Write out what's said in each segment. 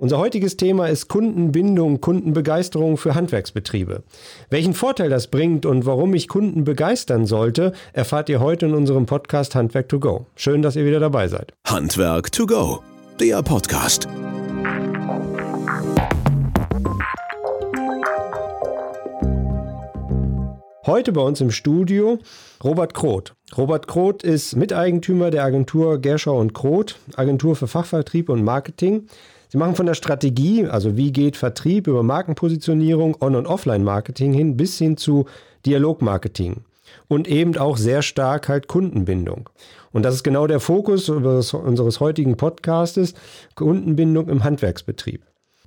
Unser heutiges Thema ist Kundenbindung, Kundenbegeisterung für Handwerksbetriebe. Welchen Vorteil das bringt und warum ich Kunden begeistern sollte, erfahrt ihr heute in unserem Podcast Handwerk to go. Schön, dass ihr wieder dabei seid. Handwerk to go, der Podcast. Heute bei uns im Studio Robert Kroth. Robert Kroth ist Miteigentümer der Agentur Gerschau und Kroth, Agentur für Fachvertrieb und Marketing. Sie machen von der Strategie, also wie geht Vertrieb über Markenpositionierung, On- und Offline-Marketing hin, bis hin zu Dialogmarketing. Und eben auch sehr stark halt Kundenbindung. Und das ist genau der Fokus unseres heutigen Podcastes, Kundenbindung im Handwerksbetrieb.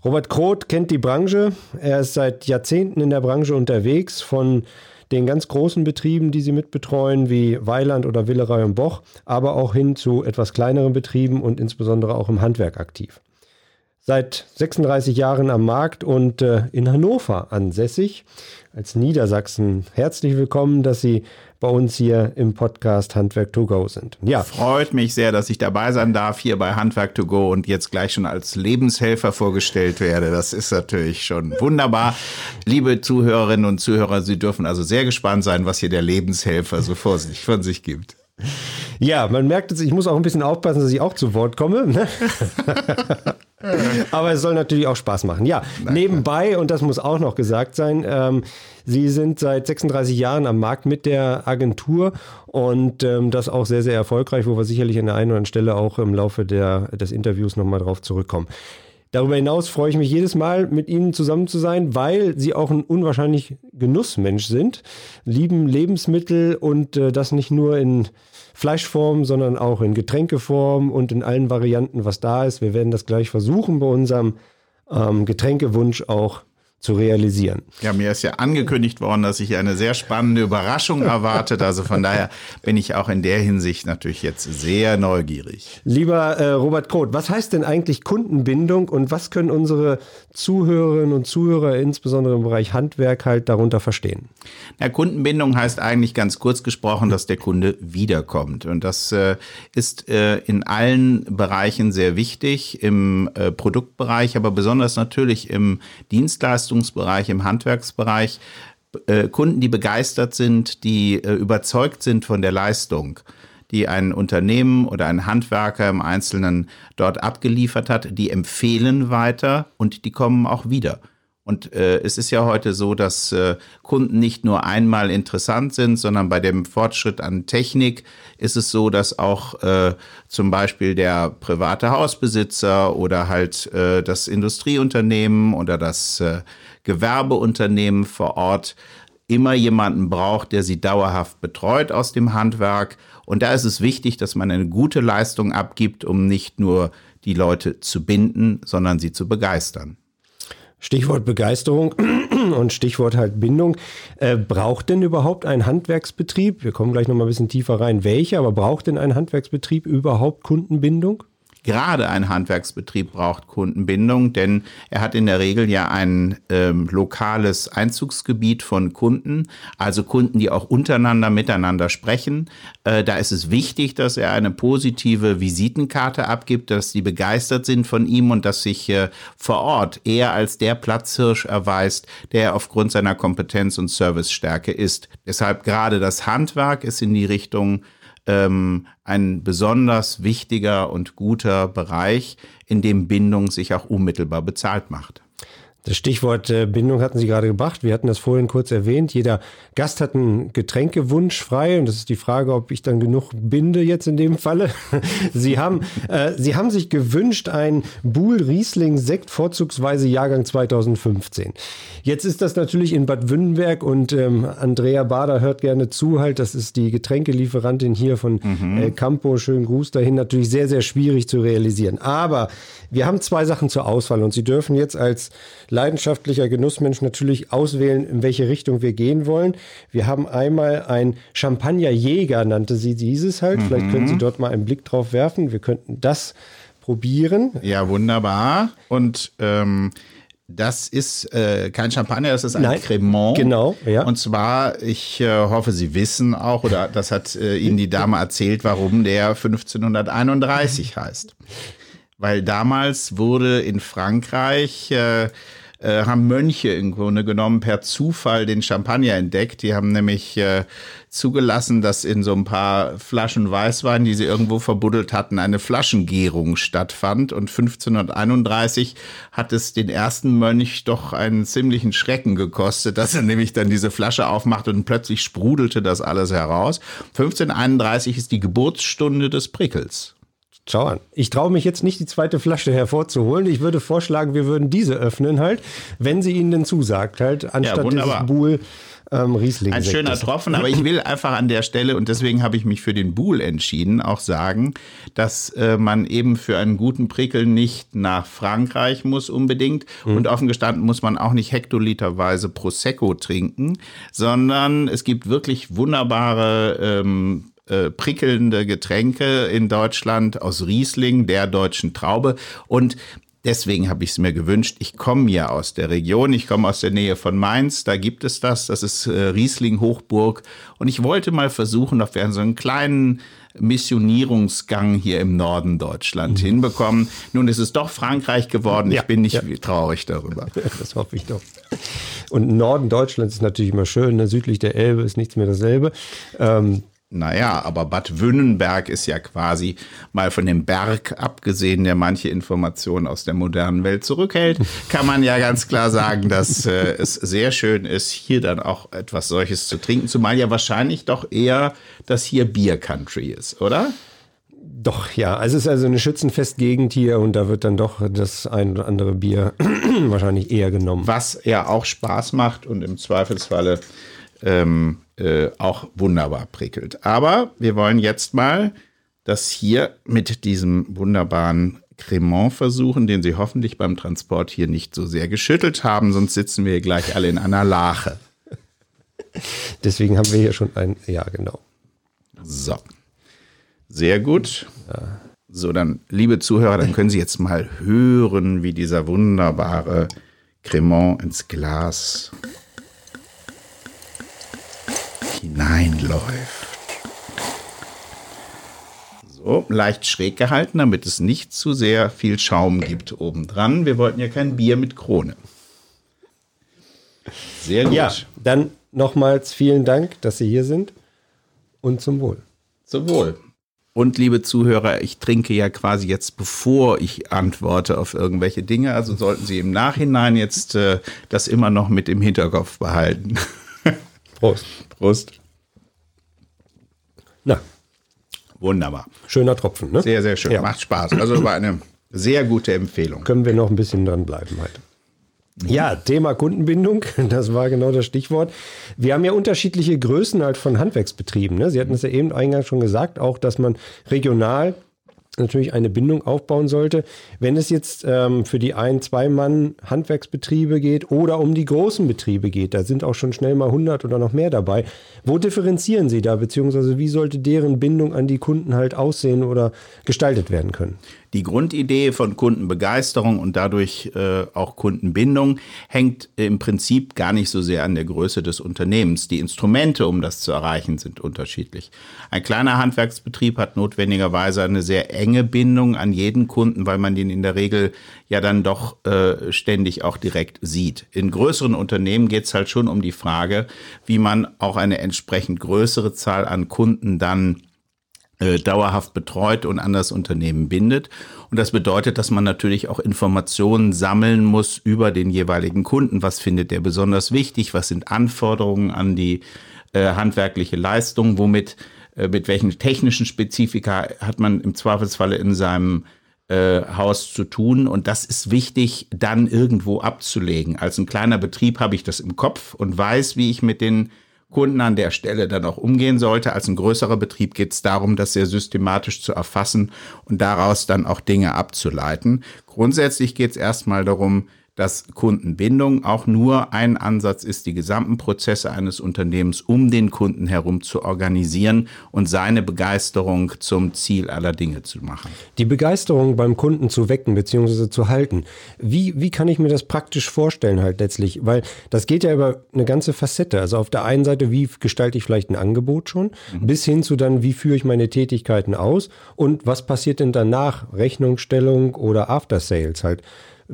Robert Kroth kennt die Branche. Er ist seit Jahrzehnten in der Branche unterwegs, von den ganz großen Betrieben, die sie mitbetreuen, wie Weiland oder Willerei und Boch, aber auch hin zu etwas kleineren Betrieben und insbesondere auch im Handwerk aktiv seit 36 Jahren am Markt und äh, in Hannover ansässig. Als Niedersachsen herzlich willkommen, dass Sie bei uns hier im Podcast Handwerk to go sind. Ja. Freut mich sehr, dass ich dabei sein darf hier bei Handwerk to go und jetzt gleich schon als Lebenshelfer vorgestellt werde. Das ist natürlich schon wunderbar. Liebe Zuhörerinnen und Zuhörer, Sie dürfen also sehr gespannt sein, was hier der Lebenshelfer so vor sich, von sich gibt. Ja, man merkt jetzt, ich muss auch ein bisschen aufpassen, dass ich auch zu Wort komme. Ne? Aber es soll natürlich auch Spaß machen. Ja, nebenbei, und das muss auch noch gesagt sein, ähm, Sie sind seit 36 Jahren am Markt mit der Agentur und ähm, das auch sehr, sehr erfolgreich, wo wir sicherlich an der einen oder anderen Stelle auch im Laufe der, des Interviews nochmal drauf zurückkommen. Darüber hinaus freue ich mich jedes Mal, mit Ihnen zusammen zu sein, weil Sie auch ein unwahrscheinlich Genussmensch sind, lieben Lebensmittel und äh, das nicht nur in Fleischform, sondern auch in Getränkeform und in allen Varianten, was da ist. Wir werden das gleich versuchen bei unserem ähm, Getränkewunsch auch zu realisieren. Ja, mir ist ja angekündigt worden, dass ich eine sehr spannende Überraschung erwartet. Also von daher bin ich auch in der Hinsicht natürlich jetzt sehr neugierig. Lieber äh, Robert Kroth, was heißt denn eigentlich Kundenbindung und was können unsere Zuhörerinnen und Zuhörer, insbesondere im Bereich Handwerk, halt darunter verstehen? Na, Kundenbindung heißt eigentlich ganz kurz gesprochen, dass der Kunde wiederkommt. Und das äh, ist äh, in allen Bereichen sehr wichtig, im äh, Produktbereich, aber besonders natürlich im Dienstleistung Dienstleistungsbereich, im Handwerksbereich äh, Kunden, die begeistert sind, die äh, überzeugt sind von der Leistung, die ein Unternehmen oder ein Handwerker im Einzelnen dort abgeliefert hat, die empfehlen weiter und die kommen auch wieder. Und äh, es ist ja heute so, dass äh, Kunden nicht nur einmal interessant sind, sondern bei dem Fortschritt an Technik ist es so, dass auch äh, zum Beispiel der private Hausbesitzer oder halt äh, das Industrieunternehmen oder das äh, Gewerbeunternehmen vor Ort immer jemanden braucht, der sie dauerhaft betreut aus dem Handwerk. Und da ist es wichtig, dass man eine gute Leistung abgibt, um nicht nur die Leute zu binden, sondern sie zu begeistern. Stichwort Begeisterung und Stichwort halt Bindung. Äh, braucht denn überhaupt ein Handwerksbetrieb, wir kommen gleich nochmal ein bisschen tiefer rein, welche, aber braucht denn ein Handwerksbetrieb überhaupt Kundenbindung? Gerade ein Handwerksbetrieb braucht Kundenbindung, denn er hat in der Regel ja ein ähm, lokales Einzugsgebiet von Kunden, also Kunden, die auch untereinander miteinander sprechen. Äh, da ist es wichtig, dass er eine positive Visitenkarte abgibt, dass die begeistert sind von ihm und dass sich äh, vor Ort er als der Platzhirsch erweist, der aufgrund seiner Kompetenz und Servicestärke ist. Deshalb gerade das Handwerk ist in die Richtung ähm, ein besonders wichtiger und guter Bereich, in dem Bindung sich auch unmittelbar bezahlt macht. Das Stichwort äh, Bindung hatten Sie gerade gebracht. Wir hatten das vorhin kurz erwähnt. Jeder Gast hat einen Getränkewunsch frei und das ist die Frage, ob ich dann genug binde jetzt in dem Falle. Sie haben, äh, Sie haben sich gewünscht ein Buhl Riesling Sekt vorzugsweise Jahrgang 2015. Jetzt ist das natürlich in Bad Wünnenberg und ähm, Andrea Bader hört gerne zu halt. Das ist die Getränkelieferantin hier von mhm. äh, Campo. Schönen Gruß dahin. Natürlich sehr, sehr schwierig zu realisieren. Aber wir haben zwei Sachen zur Auswahl und Sie dürfen jetzt als leidenschaftlicher Genussmensch natürlich auswählen, in welche Richtung wir gehen wollen. Wir haben einmal ein Champagnerjäger, nannte sie dieses halt. Mhm. Vielleicht können Sie dort mal einen Blick drauf werfen. Wir könnten das probieren. Ja, wunderbar. Und ähm, das ist äh, kein Champagner, das ist ein Nein, Cremant. Genau, ja. Und zwar, ich äh, hoffe, Sie wissen auch, oder das hat äh, Ihnen die Dame erzählt, warum der 1531 heißt. weil damals wurde in Frankreich äh, haben Mönche im Grunde genommen per Zufall den Champagner entdeckt. Die haben nämlich äh, zugelassen, dass in so ein paar Flaschen Weißwein, die sie irgendwo verbuddelt hatten, eine Flaschengärung stattfand. Und 1531 hat es den ersten Mönch doch einen ziemlichen Schrecken gekostet, dass er nämlich dann diese Flasche aufmacht und plötzlich sprudelte das alles heraus. 1531 ist die Geburtsstunde des Prickels. Schau an. Ich traue mich jetzt nicht, die zweite Flasche hervorzuholen. Ich würde vorschlagen, wir würden diese öffnen halt, wenn sie Ihnen denn zusagt halt, anstatt ja, dieses Buhl ähm, Riesling. Ein schöner Tropfen, aber ich will einfach an der Stelle, und deswegen habe ich mich für den Buhl entschieden, auch sagen, dass äh, man eben für einen guten Prickel nicht nach Frankreich muss unbedingt. Mhm. Und offen gestanden muss man auch nicht hektoliterweise Prosecco trinken, sondern es gibt wirklich wunderbare ähm, äh, prickelnde Getränke in Deutschland aus Riesling, der deutschen Traube. Und Deswegen habe ich es mir gewünscht. Ich komme ja aus der Region, ich komme aus der Nähe von Mainz, da gibt es das, das ist äh, Riesling Hochburg. Und ich wollte mal versuchen, ob wir so einen kleinen Missionierungsgang hier im Norden Deutschland mhm. hinbekommen. Nun ist es doch Frankreich geworden. Ja, ich bin nicht ja. traurig darüber. Das hoffe ich doch. Und Norden Deutschlands ist natürlich immer schön. Ne? Südlich der Elbe ist nichts mehr dasselbe. Ähm, naja, aber Bad Wünnenberg ist ja quasi mal von dem Berg abgesehen, der manche Informationen aus der modernen Welt zurückhält, kann man ja ganz klar sagen, dass äh, es sehr schön ist, hier dann auch etwas solches zu trinken, zumal ja wahrscheinlich doch eher das hier Bier Country ist, oder? Doch, ja. Also es ist also eine Schützenfestgegend hier und da wird dann doch das ein oder andere Bier wahrscheinlich eher genommen. Was ja auch Spaß macht und im Zweifelsfalle ähm, äh, auch wunderbar prickelt. Aber wir wollen jetzt mal das hier mit diesem wunderbaren Cremant versuchen, den Sie hoffentlich beim Transport hier nicht so sehr geschüttelt haben, sonst sitzen wir gleich alle in einer Lache. Deswegen haben wir hier schon ein, ja genau. So, sehr gut. Ja. So, dann, liebe Zuhörer, dann können Sie jetzt mal hören, wie dieser wunderbare Cremant ins Glas hineinläuft. So, leicht schräg gehalten, damit es nicht zu sehr viel Schaum gibt obendran. Wir wollten ja kein Bier mit Krone. Sehr gut. Ja, dann nochmals vielen Dank, dass Sie hier sind und zum Wohl. Zum Wohl. Und liebe Zuhörer, ich trinke ja quasi jetzt, bevor ich antworte auf irgendwelche Dinge. Also sollten Sie im Nachhinein jetzt äh, das immer noch mit im Hinterkopf behalten. Prost. Prost. Na. Wunderbar. Schöner Tropfen, ne? Sehr, sehr schön. Ja. Macht Spaß. Also war eine sehr gute Empfehlung. Können wir noch ein bisschen dranbleiben heute. Ja, Thema Kundenbindung, das war genau das Stichwort. Wir haben ja unterschiedliche Größen halt von Handwerksbetrieben. Ne? Sie hatten es ja eben eingangs schon gesagt, auch dass man regional natürlich eine Bindung aufbauen sollte. Wenn es jetzt ähm, für die ein-, zwei Mann Handwerksbetriebe geht oder um die großen Betriebe geht, da sind auch schon schnell mal 100 oder noch mehr dabei. Wo differenzieren Sie da, beziehungsweise wie sollte deren Bindung an die Kunden halt aussehen oder gestaltet werden können? Die Grundidee von Kundenbegeisterung und dadurch äh, auch Kundenbindung hängt im Prinzip gar nicht so sehr an der Größe des Unternehmens. Die Instrumente, um das zu erreichen, sind unterschiedlich. Ein kleiner Handwerksbetrieb hat notwendigerweise eine sehr enge Bindung an jeden Kunden, weil man den in der Regel ja dann doch äh, ständig auch direkt sieht. In größeren Unternehmen geht es halt schon um die Frage, wie man auch eine entsprechend größere Zahl an Kunden dann dauerhaft betreut und an das Unternehmen bindet. Und das bedeutet, dass man natürlich auch Informationen sammeln muss über den jeweiligen Kunden. Was findet der besonders wichtig? Was sind Anforderungen an die äh, handwerkliche Leistung? Womit, äh, mit welchen technischen Spezifika hat man im Zweifelsfalle in seinem äh, Haus zu tun. Und das ist wichtig, dann irgendwo abzulegen. Als ein kleiner Betrieb habe ich das im Kopf und weiß, wie ich mit den Kunden an der Stelle dann auch umgehen sollte. Als ein größerer Betrieb geht es darum, das sehr systematisch zu erfassen und daraus dann auch Dinge abzuleiten. Grundsätzlich geht es erstmal darum, dass Kundenbindung auch nur ein Ansatz ist, die gesamten Prozesse eines Unternehmens um den Kunden herum zu organisieren und seine Begeisterung zum Ziel aller Dinge zu machen. Die Begeisterung beim Kunden zu wecken bzw. zu halten. Wie, wie kann ich mir das praktisch vorstellen halt letztlich? Weil das geht ja über eine ganze Facette. Also auf der einen Seite, wie gestalte ich vielleicht ein Angebot schon, mhm. bis hin zu dann, wie führe ich meine Tätigkeiten aus und was passiert denn danach? Rechnungsstellung oder After Sales halt.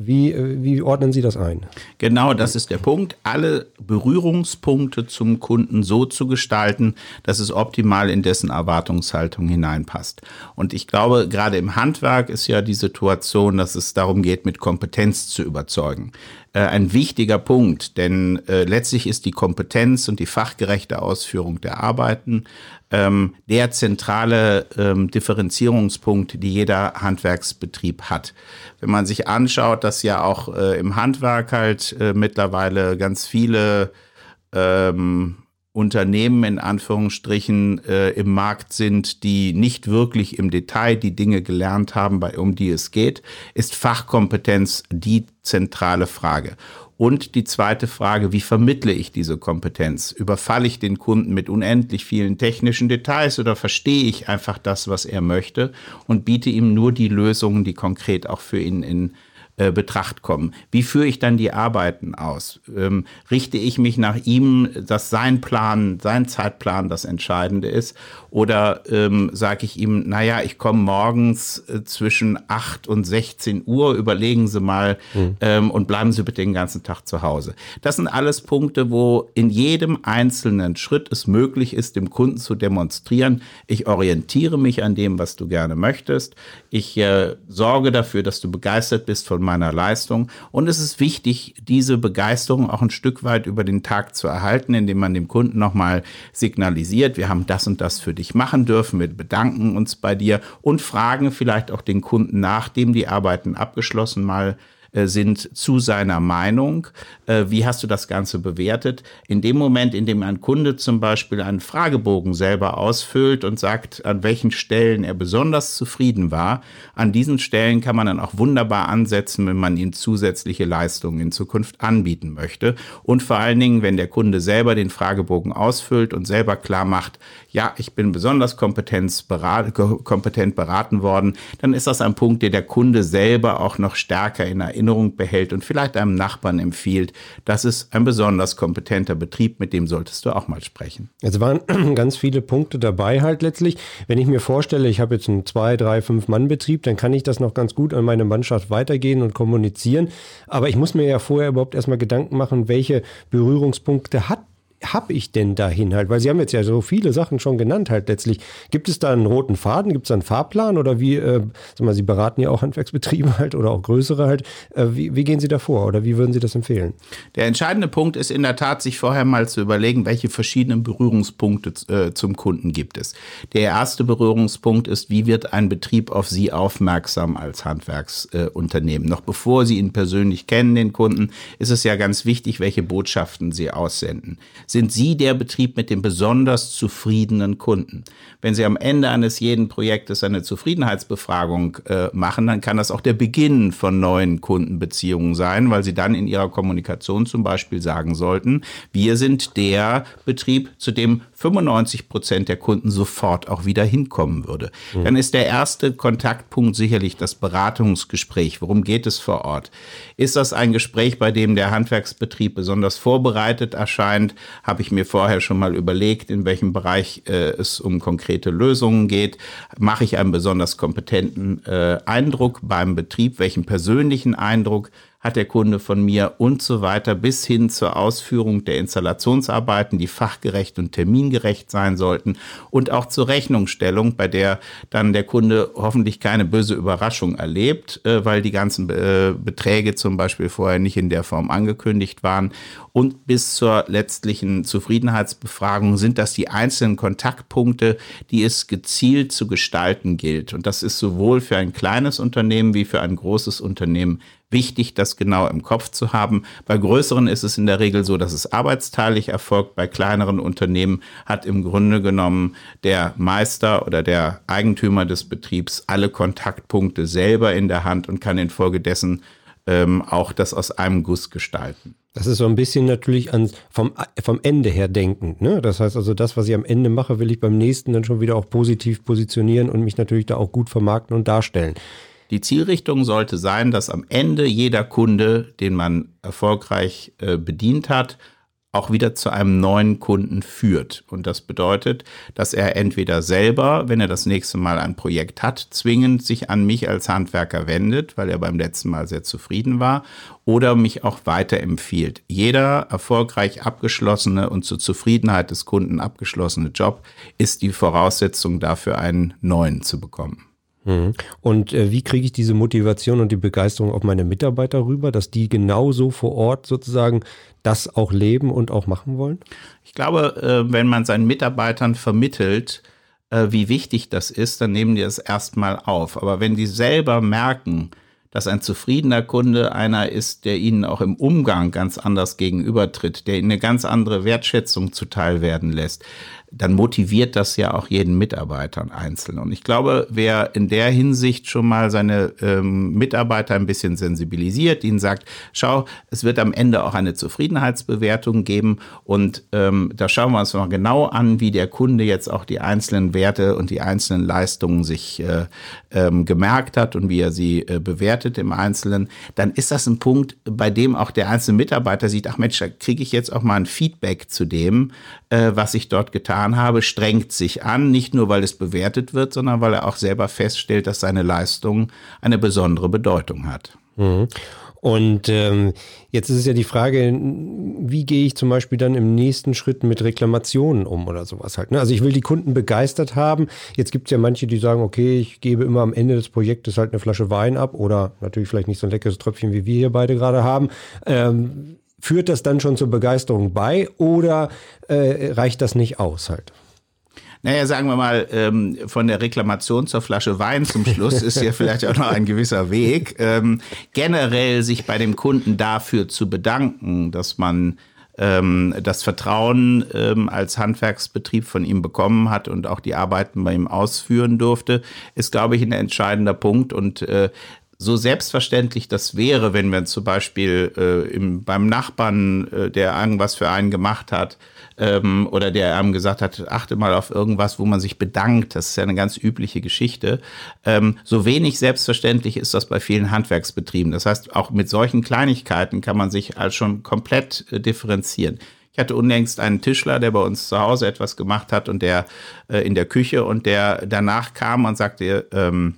Wie, äh, wie ordnen Sie das ein? Genau, das ist der Punkt. Alle Berührungspunkte zum Kunden so zu gestalten, dass es optimal in dessen Erwartungshaltung hineinpasst. Und ich glaube, gerade im Handwerk ist ja die Situation, dass es darum geht, mit Kompetenz zu überzeugen. Äh, ein wichtiger Punkt, denn äh, letztlich ist die Kompetenz und die fachgerechte Ausführung der Arbeiten ähm, der zentrale ähm, Differenzierungspunkt, die jeder Handwerksbetrieb hat. Wenn man sich anschaut, dass ja auch äh, im Handwerk halt äh, mittlerweile ganz viele ähm, Unternehmen in Anführungsstrichen äh, im Markt sind, die nicht wirklich im Detail die Dinge gelernt haben, bei, um die es geht, ist Fachkompetenz die zentrale Frage. Und die zweite Frage, wie vermittle ich diese Kompetenz? Überfalle ich den Kunden mit unendlich vielen technischen Details oder verstehe ich einfach das, was er möchte und biete ihm nur die Lösungen, die konkret auch für ihn in äh, Betracht kommen. Wie führe ich dann die Arbeiten aus? Ähm, richte ich mich nach ihm, dass sein Plan, sein Zeitplan das Entscheidende ist? Oder ähm, sage ich ihm, naja, ich komme morgens äh, zwischen 8 und 16 Uhr, überlegen Sie mal mhm. ähm, und bleiben Sie bitte den ganzen Tag zu Hause. Das sind alles Punkte, wo in jedem einzelnen Schritt es möglich ist, dem Kunden zu demonstrieren, ich orientiere mich an dem, was du gerne möchtest. Ich äh, sorge dafür, dass du begeistert bist von meiner Leistung. Und es ist wichtig, diese Begeisterung auch ein Stück weit über den Tag zu erhalten, indem man dem Kunden nochmal signalisiert, wir haben das und das für dich machen dürfen, wir bedanken uns bei dir und fragen vielleicht auch den Kunden, nachdem die Arbeiten abgeschlossen mal äh, sind zu seiner Meinung. Äh, wie hast du das Ganze bewertet? In dem Moment, in dem ein Kunde zum Beispiel einen Fragebogen selber ausfüllt und sagt, an welchen Stellen er besonders zufrieden war, an diesen Stellen kann man dann auch wunderbar ansetzen, wenn man ihm zusätzliche Leistungen in Zukunft anbieten möchte. Und vor allen Dingen, wenn der Kunde selber den Fragebogen ausfüllt und selber klar macht, ja, ich bin besonders kompetent beraten worden, dann ist das ein Punkt, der der Kunde selber auch noch stärker in Erinnerung Erinnerung behält und vielleicht einem Nachbarn empfiehlt, das ist ein besonders kompetenter Betrieb, mit dem solltest du auch mal sprechen. Es waren ganz viele Punkte dabei halt letztlich. Wenn ich mir vorstelle, ich habe jetzt einen zwei, drei, fünf Mann Betrieb, dann kann ich das noch ganz gut an meine Mannschaft weitergehen und kommunizieren. Aber ich muss mir ja vorher überhaupt erstmal Gedanken machen, welche Berührungspunkte hat habe ich denn dahin halt? Weil Sie haben jetzt ja so viele Sachen schon genannt halt letztlich. Gibt es da einen roten Faden? Gibt es da einen Fahrplan? Oder wie, äh, sag mal, Sie beraten ja auch Handwerksbetriebe halt oder auch größere halt. Äh, wie, wie gehen Sie da vor oder wie würden Sie das empfehlen? Der entscheidende Punkt ist in der Tat, sich vorher mal zu überlegen, welche verschiedenen Berührungspunkte äh, zum Kunden gibt es. Der erste Berührungspunkt ist, wie wird ein Betrieb auf Sie aufmerksam als Handwerksunternehmen? Noch bevor Sie ihn persönlich kennen, den Kunden, ist es ja ganz wichtig, welche Botschaften Sie aussenden sind Sie der Betrieb mit dem besonders zufriedenen Kunden. Wenn Sie am Ende eines jeden Projektes eine Zufriedenheitsbefragung äh, machen, dann kann das auch der Beginn von neuen Kundenbeziehungen sein, weil Sie dann in Ihrer Kommunikation zum Beispiel sagen sollten, wir sind der Betrieb, zu dem 95 Prozent der Kunden sofort auch wieder hinkommen würde. Mhm. Dann ist der erste Kontaktpunkt sicherlich das Beratungsgespräch. Worum geht es vor Ort? Ist das ein Gespräch, bei dem der Handwerksbetrieb besonders vorbereitet erscheint? Habe ich mir vorher schon mal überlegt, in welchem Bereich äh, es um konkrete Lösungen geht? Mache ich einen besonders kompetenten äh, Eindruck beim Betrieb? Welchen persönlichen Eindruck? Hat der Kunde von mir und so weiter bis hin zur Ausführung der Installationsarbeiten, die fachgerecht und termingerecht sein sollten und auch zur Rechnungsstellung, bei der dann der Kunde hoffentlich keine böse Überraschung erlebt, äh, weil die ganzen äh, Beträge zum Beispiel vorher nicht in der Form angekündigt waren. Und bis zur letztlichen Zufriedenheitsbefragung sind das die einzelnen Kontaktpunkte, die es gezielt zu gestalten gilt. Und das ist sowohl für ein kleines Unternehmen wie für ein großes Unternehmen wichtig, das genau im Kopf zu haben. Bei größeren ist es in der Regel so, dass es arbeitsteilig erfolgt. Bei kleineren Unternehmen hat im Grunde genommen der Meister oder der Eigentümer des Betriebs alle Kontaktpunkte selber in der Hand und kann infolgedessen ähm, auch das aus einem Guss gestalten. Das ist so ein bisschen natürlich an, vom, vom Ende her denkend. Ne? Das heißt also, das, was ich am Ende mache, will ich beim nächsten dann schon wieder auch positiv positionieren und mich natürlich da auch gut vermarkten und darstellen. Die Zielrichtung sollte sein, dass am Ende jeder Kunde, den man erfolgreich äh, bedient hat, auch wieder zu einem neuen Kunden führt. Und das bedeutet, dass er entweder selber, wenn er das nächste Mal ein Projekt hat, zwingend sich an mich als Handwerker wendet, weil er beim letzten Mal sehr zufrieden war, oder mich auch weiterempfiehlt. Jeder erfolgreich abgeschlossene und zur Zufriedenheit des Kunden abgeschlossene Job ist die Voraussetzung dafür, einen neuen zu bekommen. Mhm. Und äh, wie kriege ich diese Motivation und die Begeisterung auf meine Mitarbeiter rüber, dass die genauso vor Ort sozusagen das auch leben und auch machen wollen? Ich glaube, äh, wenn man seinen Mitarbeitern vermittelt, äh, wie wichtig das ist, dann nehmen die es erstmal auf. Aber wenn die selber merken, dass ein zufriedener Kunde einer ist, der ihnen auch im Umgang ganz anders gegenübertritt, der ihnen eine ganz andere Wertschätzung zuteil werden lässt, dann motiviert das ja auch jeden Mitarbeiter einzeln. Und ich glaube, wer in der Hinsicht schon mal seine ähm, Mitarbeiter ein bisschen sensibilisiert, ihnen sagt, schau, es wird am Ende auch eine Zufriedenheitsbewertung geben und ähm, da schauen wir uns noch genau an, wie der Kunde jetzt auch die einzelnen Werte und die einzelnen Leistungen sich äh, ähm, gemerkt hat und wie er sie äh, bewertet im Einzelnen, dann ist das ein Punkt, bei dem auch der einzelne Mitarbeiter sieht, ach Mensch, da kriege ich jetzt auch mal ein Feedback zu dem, äh, was ich dort getan habe, strengt sich an, nicht nur weil es bewertet wird, sondern weil er auch selber feststellt, dass seine Leistung eine besondere Bedeutung hat. Mhm. Und ähm, jetzt ist es ja die Frage, wie gehe ich zum Beispiel dann im nächsten Schritt mit Reklamationen um oder sowas halt. Ne? Also ich will die Kunden begeistert haben. Jetzt gibt es ja manche, die sagen, okay, ich gebe immer am Ende des Projektes halt eine Flasche Wein ab oder natürlich vielleicht nicht so ein leckeres Tröpfchen, wie wir hier beide gerade haben. Ähm, führt das dann schon zur Begeisterung bei oder äh, reicht das nicht aus halt? Naja, sagen wir mal, ähm, von der Reklamation zur Flasche Wein zum Schluss ist ja vielleicht auch noch ein gewisser Weg. Ähm, generell sich bei dem Kunden dafür zu bedanken, dass man ähm, das Vertrauen ähm, als Handwerksbetrieb von ihm bekommen hat und auch die Arbeiten bei ihm ausführen durfte, ist, glaube ich, ein entscheidender Punkt. Und äh, so selbstverständlich das wäre, wenn man zum Beispiel äh, im, beim Nachbarn, äh, der irgendwas für einen gemacht hat, ähm, oder der einem gesagt hat, achte mal auf irgendwas, wo man sich bedankt, das ist ja eine ganz übliche Geschichte. Ähm, so wenig selbstverständlich ist das bei vielen Handwerksbetrieben. Das heißt, auch mit solchen Kleinigkeiten kann man sich als schon komplett äh, differenzieren. Ich hatte unlängst einen Tischler, der bei uns zu Hause etwas gemacht hat und der äh, in der Küche und der danach kam und sagte, ähm,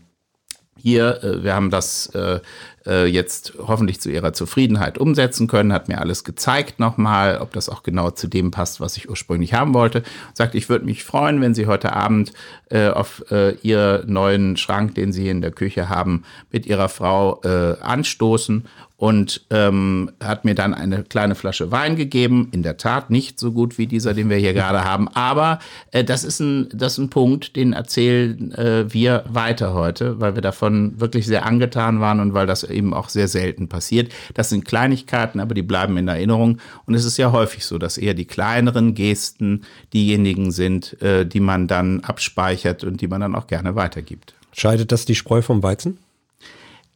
hier, äh, wir haben das äh, äh, jetzt hoffentlich zu ihrer Zufriedenheit umsetzen können, hat mir alles gezeigt nochmal, ob das auch genau zu dem passt, was ich ursprünglich haben wollte. Sagt, ich würde mich freuen, wenn Sie heute Abend auf Ihren neuen Schrank, den Sie in der Küche haben, mit Ihrer Frau anstoßen und ähm, hat mir dann eine kleine Flasche Wein gegeben. In der Tat nicht so gut wie dieser, den wir hier gerade haben. Aber äh, das, ist ein, das ist ein Punkt, den erzählen äh, wir weiter heute, weil wir davon wirklich sehr angetan waren und weil das eben auch sehr selten passiert. Das sind Kleinigkeiten, aber die bleiben in Erinnerung. Und es ist ja häufig so, dass eher die kleineren Gesten diejenigen sind, äh, die man dann abspeichert und die man dann auch gerne weitergibt. Scheidet das die Spreu vom Weizen?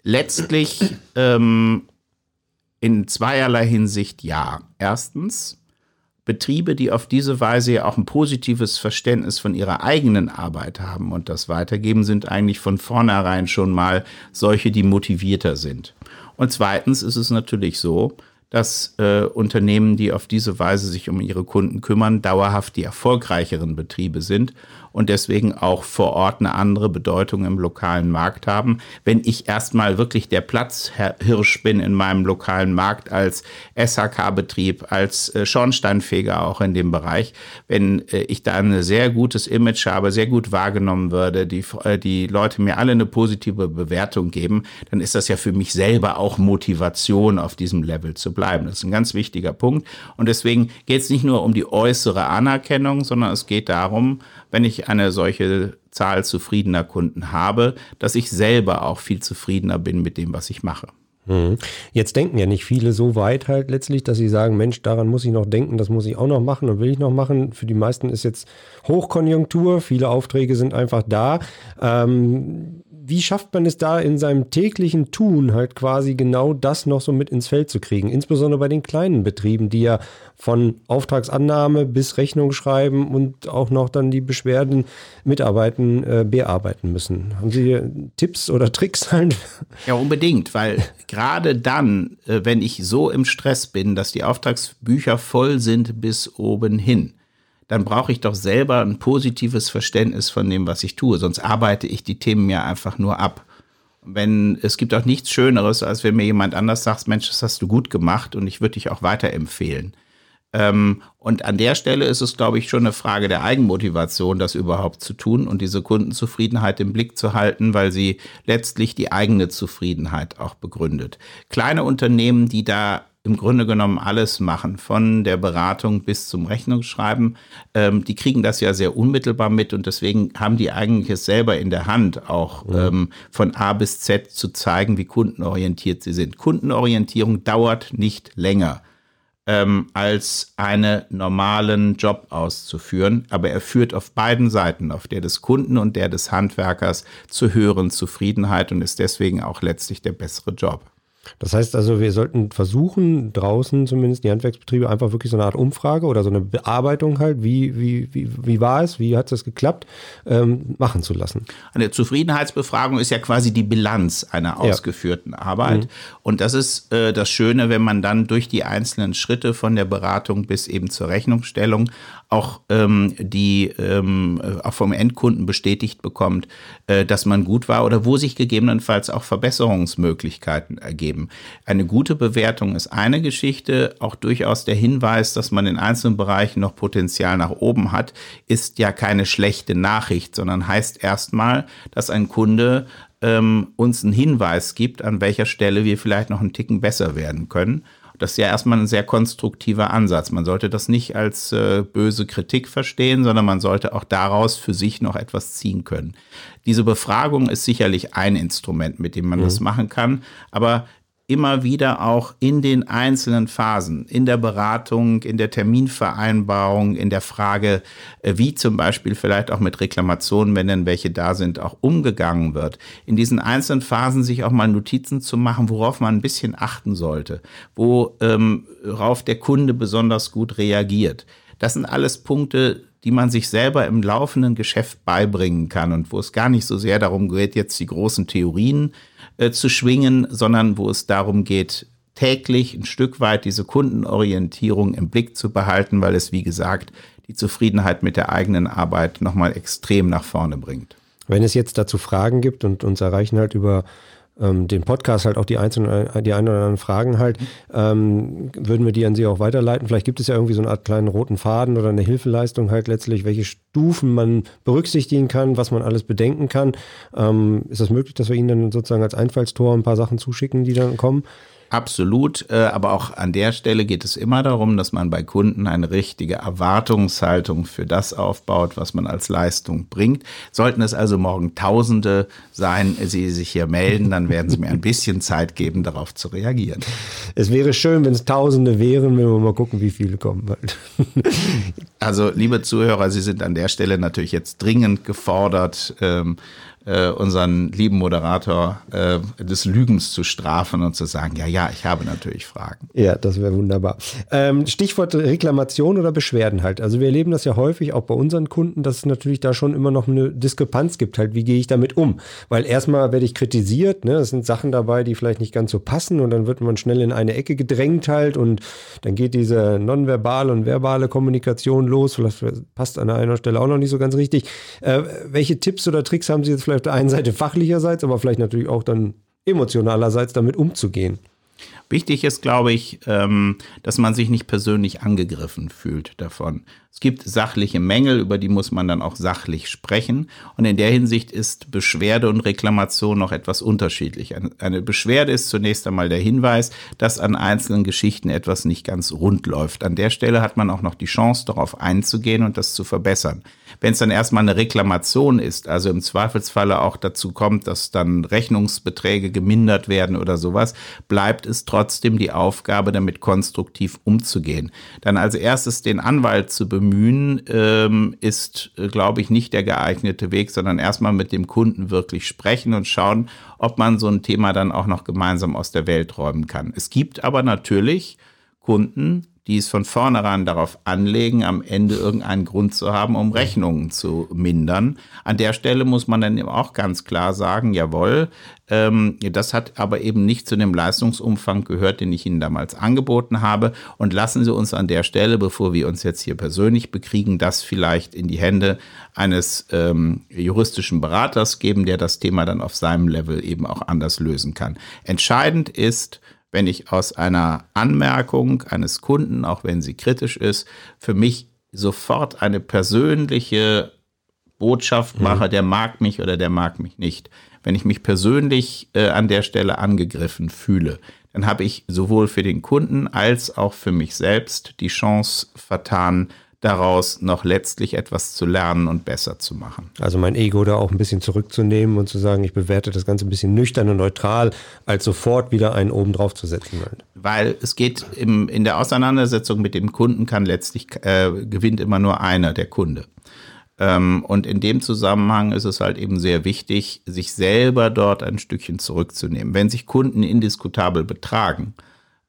Letztlich ähm, in zweierlei Hinsicht ja. Erstens, Betriebe, die auf diese Weise ja auch ein positives Verständnis von ihrer eigenen Arbeit haben und das weitergeben, sind eigentlich von vornherein schon mal solche, die motivierter sind. Und zweitens ist es natürlich so, dass äh, Unternehmen, die auf diese Weise sich um ihre Kunden kümmern, dauerhaft die erfolgreicheren Betriebe sind und deswegen auch vor Ort eine andere Bedeutung im lokalen Markt haben. Wenn ich erstmal wirklich der Platzhirsch bin in meinem lokalen Markt als SHK-Betrieb, als äh, Schornsteinfeger auch in dem Bereich, wenn äh, ich da ein sehr gutes Image habe, sehr gut wahrgenommen würde, die, äh, die Leute mir alle eine positive Bewertung geben, dann ist das ja für mich selber auch Motivation, auf diesem Level zu bleiben. Das ist ein ganz wichtiger Punkt. Und deswegen geht es nicht nur um die äußere Anerkennung, sondern es geht darum, wenn ich eine solche Zahl zufriedener Kunden habe, dass ich selber auch viel zufriedener bin mit dem, was ich mache. Mhm. Jetzt denken ja nicht viele so weit halt letztlich, dass sie sagen, Mensch, daran muss ich noch denken, das muss ich auch noch machen und will ich noch machen. Für die meisten ist jetzt Hochkonjunktur, viele Aufträge sind einfach da. Ähm, wie schafft man es da in seinem täglichen Tun halt quasi genau das noch so mit ins Feld zu kriegen? Insbesondere bei den kleinen Betrieben, die ja von Auftragsannahme bis Rechnung schreiben und auch noch dann die Beschwerden mitarbeiten, äh, bearbeiten müssen. Haben Sie Tipps oder Tricks halt? Ja, unbedingt, weil gerade dann, äh, wenn ich so im Stress bin, dass die Auftragsbücher voll sind bis oben hin, dann brauche ich doch selber ein positives Verständnis von dem, was ich tue. Sonst arbeite ich die Themen ja einfach nur ab. Wenn, es gibt auch nichts Schöneres, als wenn mir jemand anders sagt, Mensch, das hast du gut gemacht und ich würde dich auch weiterempfehlen. Ähm, und an der Stelle ist es, glaube ich, schon eine Frage der Eigenmotivation, das überhaupt zu tun und diese Kundenzufriedenheit im Blick zu halten, weil sie letztlich die eigene Zufriedenheit auch begründet. Kleine Unternehmen, die da im Grunde genommen alles machen, von der Beratung bis zum Rechnungsschreiben. Ähm, die kriegen das ja sehr unmittelbar mit und deswegen haben die eigentlich es selber in der Hand, auch mhm. ähm, von A bis Z zu zeigen, wie kundenorientiert sie sind. Kundenorientierung dauert nicht länger ähm, als einen normalen Job auszuführen, aber er führt auf beiden Seiten, auf der des Kunden und der des Handwerkers, zu höheren Zufriedenheit und ist deswegen auch letztlich der bessere Job. Das heißt also, wir sollten versuchen, draußen zumindest die Handwerksbetriebe einfach wirklich so eine Art Umfrage oder so eine Bearbeitung halt, wie, wie, wie, wie war es, wie hat es geklappt, ähm, machen zu lassen. Eine Zufriedenheitsbefragung ist ja quasi die Bilanz einer ausgeführten ja. Arbeit. Mhm. Und das ist äh, das Schöne, wenn man dann durch die einzelnen Schritte von der Beratung bis eben zur Rechnungsstellung auch ähm, die ähm, auch vom Endkunden bestätigt bekommt, äh, dass man gut war oder wo sich gegebenenfalls auch Verbesserungsmöglichkeiten ergeben. Eine gute Bewertung ist eine Geschichte, auch durchaus der Hinweis, dass man in einzelnen Bereichen noch Potenzial nach oben hat, ist ja keine schlechte Nachricht, sondern heißt erstmal, dass ein Kunde ähm, uns einen Hinweis gibt, an welcher Stelle wir vielleicht noch einen Ticken besser werden können. Das ist ja erstmal ein sehr konstruktiver Ansatz. Man sollte das nicht als äh, böse Kritik verstehen, sondern man sollte auch daraus für sich noch etwas ziehen können. Diese Befragung ist sicherlich ein Instrument, mit dem man mhm. das machen kann. Aber immer wieder auch in den einzelnen Phasen, in der Beratung, in der Terminvereinbarung, in der Frage, äh, wie zum Beispiel vielleicht auch mit Reklamationen, wenn denn welche da sind, auch umgegangen wird. In diesen einzelnen Phasen sich auch mal Notizen zu machen, worauf man ein bisschen achten sollte, worauf ähm, der Kunde besonders gut reagiert. Das sind alles Punkte, die man sich selber im laufenden Geschäft beibringen kann und wo es gar nicht so sehr darum geht, jetzt die großen Theorien äh, zu schwingen, sondern wo es darum geht, täglich ein Stück weit diese Kundenorientierung im Blick zu behalten, weil es, wie gesagt, die Zufriedenheit mit der eigenen Arbeit nochmal extrem nach vorne bringt. Wenn es jetzt dazu Fragen gibt und uns erreichen halt über ähm, den Podcast halt auch die einzelnen, die ein oder anderen Fragen halt, ähm, würden wir die an Sie auch weiterleiten. Vielleicht gibt es ja irgendwie so eine Art kleinen roten Faden oder eine Hilfeleistung halt letztlich, welche Stufen man berücksichtigen kann, was man alles bedenken kann. Ähm, ist das möglich, dass wir Ihnen dann sozusagen als Einfallstor ein paar Sachen zuschicken, die dann kommen? Absolut, äh, aber auch an der Stelle geht es immer darum, dass man bei Kunden eine richtige Erwartungshaltung für das aufbaut, was man als Leistung bringt. Sollten es also morgen Tausende sein, Sie sich hier melden, dann werden Sie mir ein bisschen Zeit geben, darauf zu reagieren. Es wäre schön, wenn es Tausende wären, wenn wir mal gucken, wie viele kommen. also, liebe Zuhörer, Sie sind an der Stelle natürlich jetzt dringend gefordert, ähm, äh, unseren lieben Moderator äh, des Lügens zu strafen und zu sagen, ja, ja, ich habe natürlich Fragen. Ja, das wäre wunderbar. Ähm, Stichwort Reklamation oder Beschwerden halt. Also wir erleben das ja häufig auch bei unseren Kunden, dass es natürlich da schon immer noch eine Diskrepanz gibt halt. Wie gehe ich damit um? Weil erstmal werde ich kritisiert, ne? Es sind Sachen dabei, die vielleicht nicht ganz so passen und dann wird man schnell in eine Ecke gedrängt halt und dann geht diese nonverbale und verbale Kommunikation los. Vielleicht passt an einer Stelle auch noch nicht so ganz richtig. Äh, welche Tipps oder Tricks haben Sie jetzt vielleicht vielleicht auf der einen Seite fachlicherseits, aber vielleicht natürlich auch dann emotionalerseits damit umzugehen. Wichtig ist, glaube ich, ähm, dass man sich nicht persönlich angegriffen fühlt davon. Es gibt sachliche Mängel, über die muss man dann auch sachlich sprechen. Und in der Hinsicht ist Beschwerde und Reklamation noch etwas unterschiedlich. Eine Beschwerde ist zunächst einmal der Hinweis, dass an einzelnen Geschichten etwas nicht ganz rund läuft. An der Stelle hat man auch noch die Chance, darauf einzugehen und das zu verbessern. Wenn es dann erstmal eine Reklamation ist, also im Zweifelsfalle auch dazu kommt, dass dann Rechnungsbeträge gemindert werden oder sowas, bleibt es trotzdem die Aufgabe, damit konstruktiv umzugehen. Dann als erstes den Anwalt zu bemühen, ähm, ist, äh, glaube ich, nicht der geeignete Weg, sondern erstmal mit dem Kunden wirklich sprechen und schauen, ob man so ein Thema dann auch noch gemeinsam aus der Welt räumen kann. Es gibt aber natürlich Kunden, die es von vornherein darauf anlegen, am Ende irgendeinen Grund zu haben, um Rechnungen zu mindern. An der Stelle muss man dann eben auch ganz klar sagen, jawohl, ähm, das hat aber eben nicht zu dem Leistungsumfang gehört, den ich Ihnen damals angeboten habe. Und lassen Sie uns an der Stelle, bevor wir uns jetzt hier persönlich bekriegen, das vielleicht in die Hände eines ähm, juristischen Beraters geben, der das Thema dann auf seinem Level eben auch anders lösen kann. Entscheidend ist, wenn ich aus einer Anmerkung eines Kunden, auch wenn sie kritisch ist, für mich sofort eine persönliche Botschaft mhm. mache, der mag mich oder der mag mich nicht. Wenn ich mich persönlich äh, an der Stelle angegriffen fühle, dann habe ich sowohl für den Kunden als auch für mich selbst die Chance vertan, daraus noch letztlich etwas zu lernen und besser zu machen. Also mein Ego da auch ein bisschen zurückzunehmen und zu sagen, ich bewerte das Ganze ein bisschen nüchtern und neutral, als sofort wieder einen oben drauf zu setzen. Weil es geht im, in der Auseinandersetzung mit dem Kunden kann letztlich äh, gewinnt immer nur einer, der Kunde. Ähm, und in dem Zusammenhang ist es halt eben sehr wichtig, sich selber dort ein Stückchen zurückzunehmen. Wenn sich Kunden indiskutabel betragen,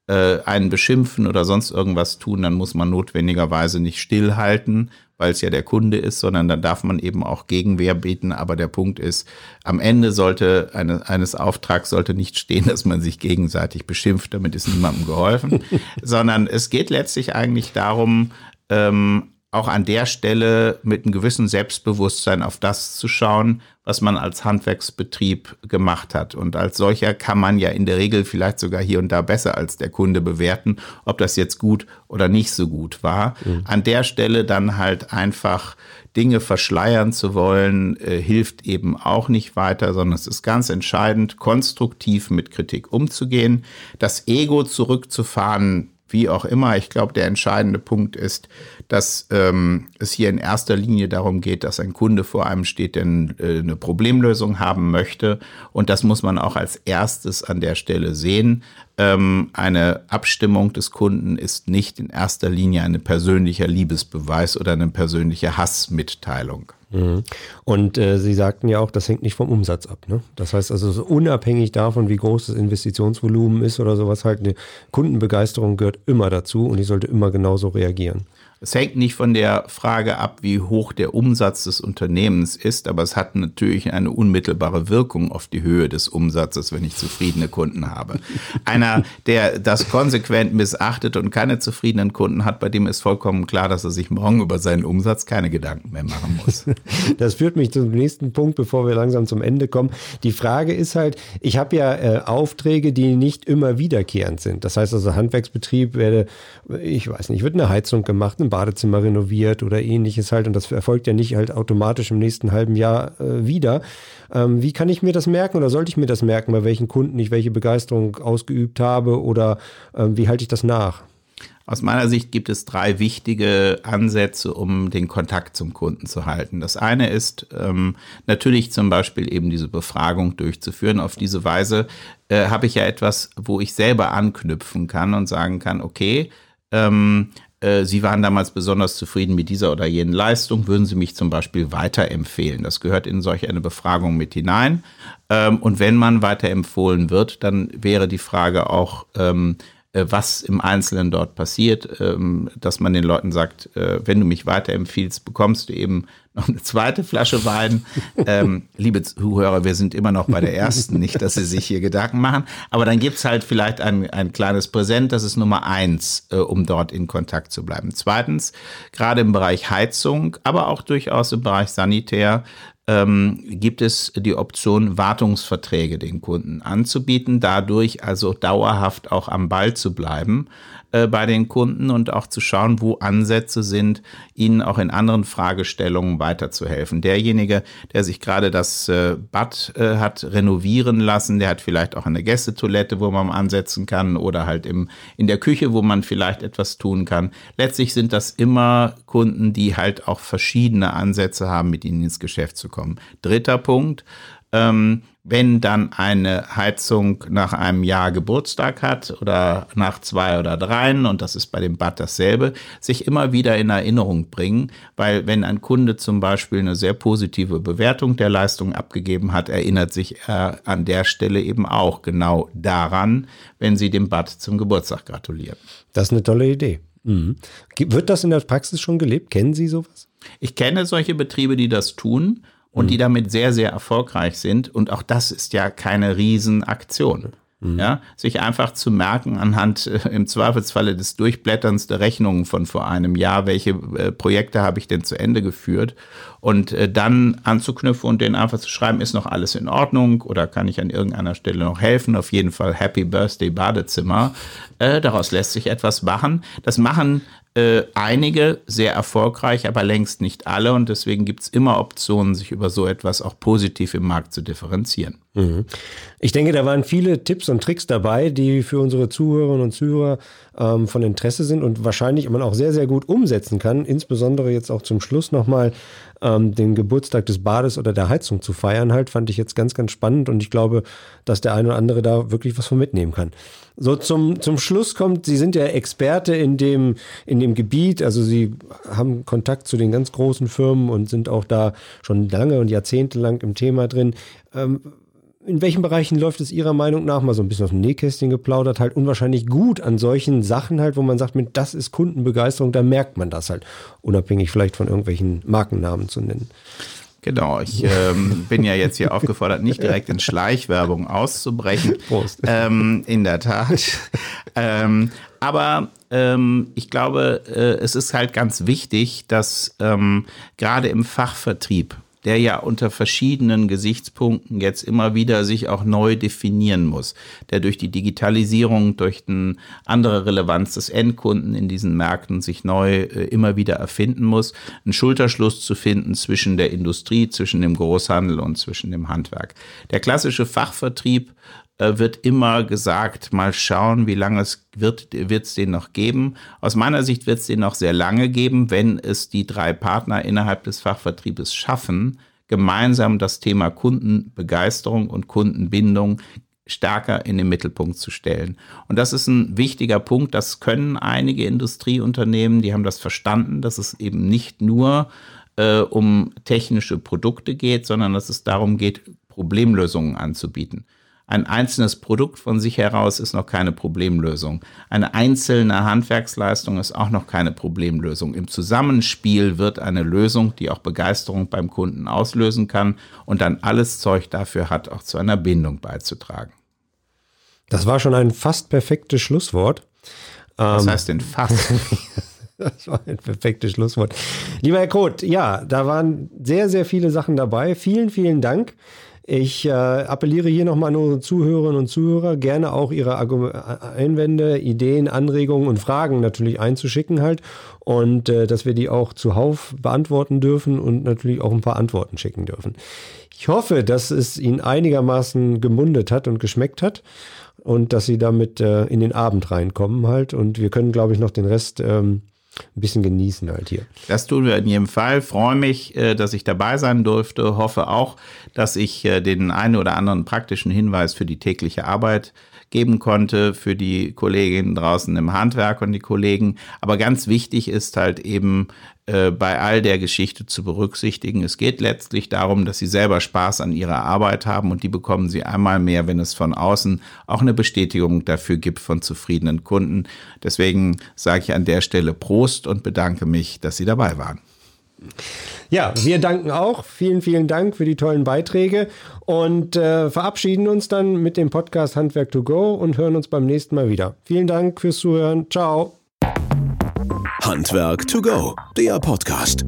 äh, einen beschimpfen oder sonst irgendwas tun, dann muss man notwendigerweise nicht stillhalten, weil es ja der Kunde ist, sondern dann darf man eben auch Gegenwehr bieten. Aber der Punkt ist, am Ende sollte eine, eines Auftrags sollte nicht stehen, dass man sich gegenseitig beschimpft, damit ist niemandem geholfen, sondern es geht letztlich eigentlich darum, ähm, auch an der Stelle mit einem gewissen Selbstbewusstsein auf das zu schauen, was man als Handwerksbetrieb gemacht hat. Und als solcher kann man ja in der Regel vielleicht sogar hier und da besser als der Kunde bewerten, ob das jetzt gut oder nicht so gut war. Mhm. An der Stelle dann halt einfach Dinge verschleiern zu wollen, äh, hilft eben auch nicht weiter, sondern es ist ganz entscheidend, konstruktiv mit Kritik umzugehen, das Ego zurückzufahren, wie auch immer. Ich glaube, der entscheidende Punkt ist, dass ähm, es hier in erster Linie darum geht, dass ein Kunde vor einem steht, der äh, eine Problemlösung haben möchte. Und das muss man auch als erstes an der Stelle sehen. Ähm, eine Abstimmung des Kunden ist nicht in erster Linie ein persönlicher Liebesbeweis oder eine persönliche Hassmitteilung. Mhm. Und äh, Sie sagten ja auch, das hängt nicht vom Umsatz ab. Ne? Das heißt also, so unabhängig davon, wie groß das Investitionsvolumen ist oder sowas, halt eine Kundenbegeisterung gehört immer dazu und ich sollte immer genauso reagieren. Es hängt nicht von der Frage ab, wie hoch der Umsatz des Unternehmens ist, aber es hat natürlich eine unmittelbare Wirkung auf die Höhe des Umsatzes, wenn ich zufriedene Kunden habe. Einer, der das konsequent missachtet und keine zufriedenen Kunden hat, bei dem ist vollkommen klar, dass er sich morgen über seinen Umsatz keine Gedanken mehr machen muss. Das führt mich zum nächsten Punkt, bevor wir langsam zum Ende kommen. Die Frage ist halt, ich habe ja äh, Aufträge, die nicht immer wiederkehrend sind. Das heißt also, Handwerksbetrieb werde, ich weiß nicht, wird eine Heizung gemacht, ein Badezimmer renoviert oder ähnliches halt. Und das erfolgt ja nicht halt automatisch im nächsten halben Jahr äh, wieder. Ähm, wie kann ich mir das merken oder sollte ich mir das merken, bei welchen Kunden ich welche Begeisterung ausgeübt habe oder äh, wie halte ich das nach? Aus meiner Sicht gibt es drei wichtige Ansätze, um den Kontakt zum Kunden zu halten. Das eine ist ähm, natürlich zum Beispiel eben diese Befragung durchzuführen. Auf diese Weise äh, habe ich ja etwas, wo ich selber anknüpfen kann und sagen kann, okay, ähm, äh, Sie waren damals besonders zufrieden mit dieser oder jenen Leistung, würden Sie mich zum Beispiel weiterempfehlen? Das gehört in solch eine Befragung mit hinein. Ähm, und wenn man weiterempfohlen wird, dann wäre die Frage auch, ähm, äh, was im Einzelnen dort passiert, ähm, dass man den Leuten sagt, äh, wenn du mich weiterempfiehlst, bekommst du eben noch eine zweite Flasche Wein. ähm, liebe Zuhörer, wir sind immer noch bei der ersten, nicht, dass Sie sich hier Gedanken machen. Aber dann gibt's halt vielleicht ein, ein kleines Präsent, das ist Nummer eins, äh, um dort in Kontakt zu bleiben. Zweitens, gerade im Bereich Heizung, aber auch durchaus im Bereich Sanitär, ähm, gibt es die Option, Wartungsverträge den Kunden anzubieten, dadurch also dauerhaft auch am Ball zu bleiben äh, bei den Kunden und auch zu schauen, wo Ansätze sind, ihnen auch in anderen Fragestellungen weiterzuhelfen. Derjenige, der sich gerade das äh, Bad äh, hat renovieren lassen, der hat vielleicht auch eine Gästetoilette, wo man ansetzen kann oder halt im, in der Küche, wo man vielleicht etwas tun kann. Letztlich sind das immer Kunden, die halt auch verschiedene Ansätze haben, mit ihnen ins Geschäft zu kommen. Dritter Punkt, ähm, wenn dann eine Heizung nach einem Jahr Geburtstag hat oder nach zwei oder dreien, und das ist bei dem Bad dasselbe, sich immer wieder in Erinnerung bringen, weil wenn ein Kunde zum Beispiel eine sehr positive Bewertung der Leistung abgegeben hat, erinnert sich er an der Stelle eben auch genau daran, wenn Sie dem Bad zum Geburtstag gratulieren. Das ist eine tolle Idee. Mhm. Wird das in der Praxis schon gelebt? Kennen Sie sowas? Ich kenne solche Betriebe, die das tun und die mhm. damit sehr, sehr erfolgreich sind. Und auch das ist ja keine Riesenaktion. Mhm. Ja, sich einfach zu merken anhand äh, im Zweifelsfalle des Durchblätterns der Rechnungen von vor einem Jahr, welche äh, Projekte habe ich denn zu Ende geführt und äh, dann anzuknüpfen und denen einfach zu schreiben, ist noch alles in Ordnung oder kann ich an irgendeiner Stelle noch helfen? Auf jeden Fall Happy Birthday Badezimmer. Äh, daraus lässt sich etwas machen. Das machen äh, einige sehr erfolgreich, aber längst nicht alle. Und deswegen gibt es immer Optionen, sich über so etwas auch positiv im Markt zu differenzieren. Mhm. Ich denke, da waren viele Tipps und Tricks dabei, die für unsere Zuhörerinnen und Zuhörer ähm, von Interesse sind und wahrscheinlich man auch sehr, sehr gut umsetzen kann. Insbesondere jetzt auch zum Schluss nochmal ähm, den Geburtstag des Bades oder der Heizung zu feiern, halt, fand ich jetzt ganz, ganz spannend und ich glaube, dass der eine oder andere da wirklich was von mitnehmen kann. So zum, zum Schluss kommt, Sie sind ja Experte in dem, in dem Gebiet, also Sie haben Kontakt zu den ganz großen Firmen und sind auch da schon lange und jahrzehntelang im Thema drin. Ähm, in welchen Bereichen läuft es Ihrer Meinung nach mal so ein bisschen aus dem Nähkästchen geplaudert, halt unwahrscheinlich gut an solchen Sachen halt, wo man sagt, das ist Kundenbegeisterung, da merkt man das halt, unabhängig vielleicht von irgendwelchen Markennamen zu nennen. Genau, ich ähm, bin ja jetzt hier aufgefordert, nicht direkt in Schleichwerbung auszubrechen. Prost. Ähm, in der Tat. ähm, aber ähm, ich glaube, äh, es ist halt ganz wichtig, dass ähm, gerade im Fachvertrieb der ja unter verschiedenen Gesichtspunkten jetzt immer wieder sich auch neu definieren muss, der durch die Digitalisierung, durch eine andere Relevanz des Endkunden in diesen Märkten sich neu äh, immer wieder erfinden muss, einen Schulterschluss zu finden zwischen der Industrie, zwischen dem Großhandel und zwischen dem Handwerk. Der klassische Fachvertrieb wird immer gesagt, mal schauen, wie lange es wird es den noch geben. Aus meiner Sicht wird es den noch sehr lange geben, wenn es die drei Partner innerhalb des Fachvertriebes schaffen, gemeinsam das Thema Kundenbegeisterung und Kundenbindung stärker in den Mittelpunkt zu stellen. Und das ist ein wichtiger Punkt. Das können einige Industrieunternehmen, die haben das verstanden, dass es eben nicht nur äh, um technische Produkte geht, sondern dass es darum geht, Problemlösungen anzubieten. Ein einzelnes Produkt von sich heraus ist noch keine Problemlösung. Eine einzelne Handwerksleistung ist auch noch keine Problemlösung. Im Zusammenspiel wird eine Lösung, die auch Begeisterung beim Kunden auslösen kann und dann alles Zeug dafür hat, auch zu einer Bindung beizutragen. Das war schon ein fast perfektes Schlusswort. Was ähm, heißt denn fast? Das war ein perfektes Schlusswort. Lieber Herr Kroth, ja, da waren sehr, sehr viele Sachen dabei. Vielen, vielen Dank. Ich äh, appelliere hier nochmal an unsere Zuhörerinnen und Zuhörer, gerne auch ihre Einwände, Ideen, Anregungen und Fragen natürlich einzuschicken halt und äh, dass wir die auch zuhauf beantworten dürfen und natürlich auch ein paar Antworten schicken dürfen. Ich hoffe, dass es Ihnen einigermaßen gemundet hat und geschmeckt hat und dass Sie damit äh, in den Abend reinkommen halt und wir können, glaube ich, noch den Rest ähm, ein bisschen genießen halt hier. Das tun wir in jedem Fall. Freue mich, äh, dass ich dabei sein durfte. Hoffe auch, dass ich äh, den einen oder anderen praktischen Hinweis für die tägliche Arbeit geben konnte für die Kolleginnen draußen im Handwerk und die Kollegen. Aber ganz wichtig ist halt eben äh, bei all der Geschichte zu berücksichtigen. Es geht letztlich darum, dass sie selber Spaß an ihrer Arbeit haben und die bekommen sie einmal mehr, wenn es von außen auch eine Bestätigung dafür gibt von zufriedenen Kunden. Deswegen sage ich an der Stelle Prost und bedanke mich, dass Sie dabei waren. Ja, wir danken auch. Vielen, vielen Dank für die tollen Beiträge und äh, verabschieden uns dann mit dem Podcast Handwerk to Go und hören uns beim nächsten Mal wieder. Vielen Dank fürs Zuhören. Ciao. Handwerk to Go, der Podcast.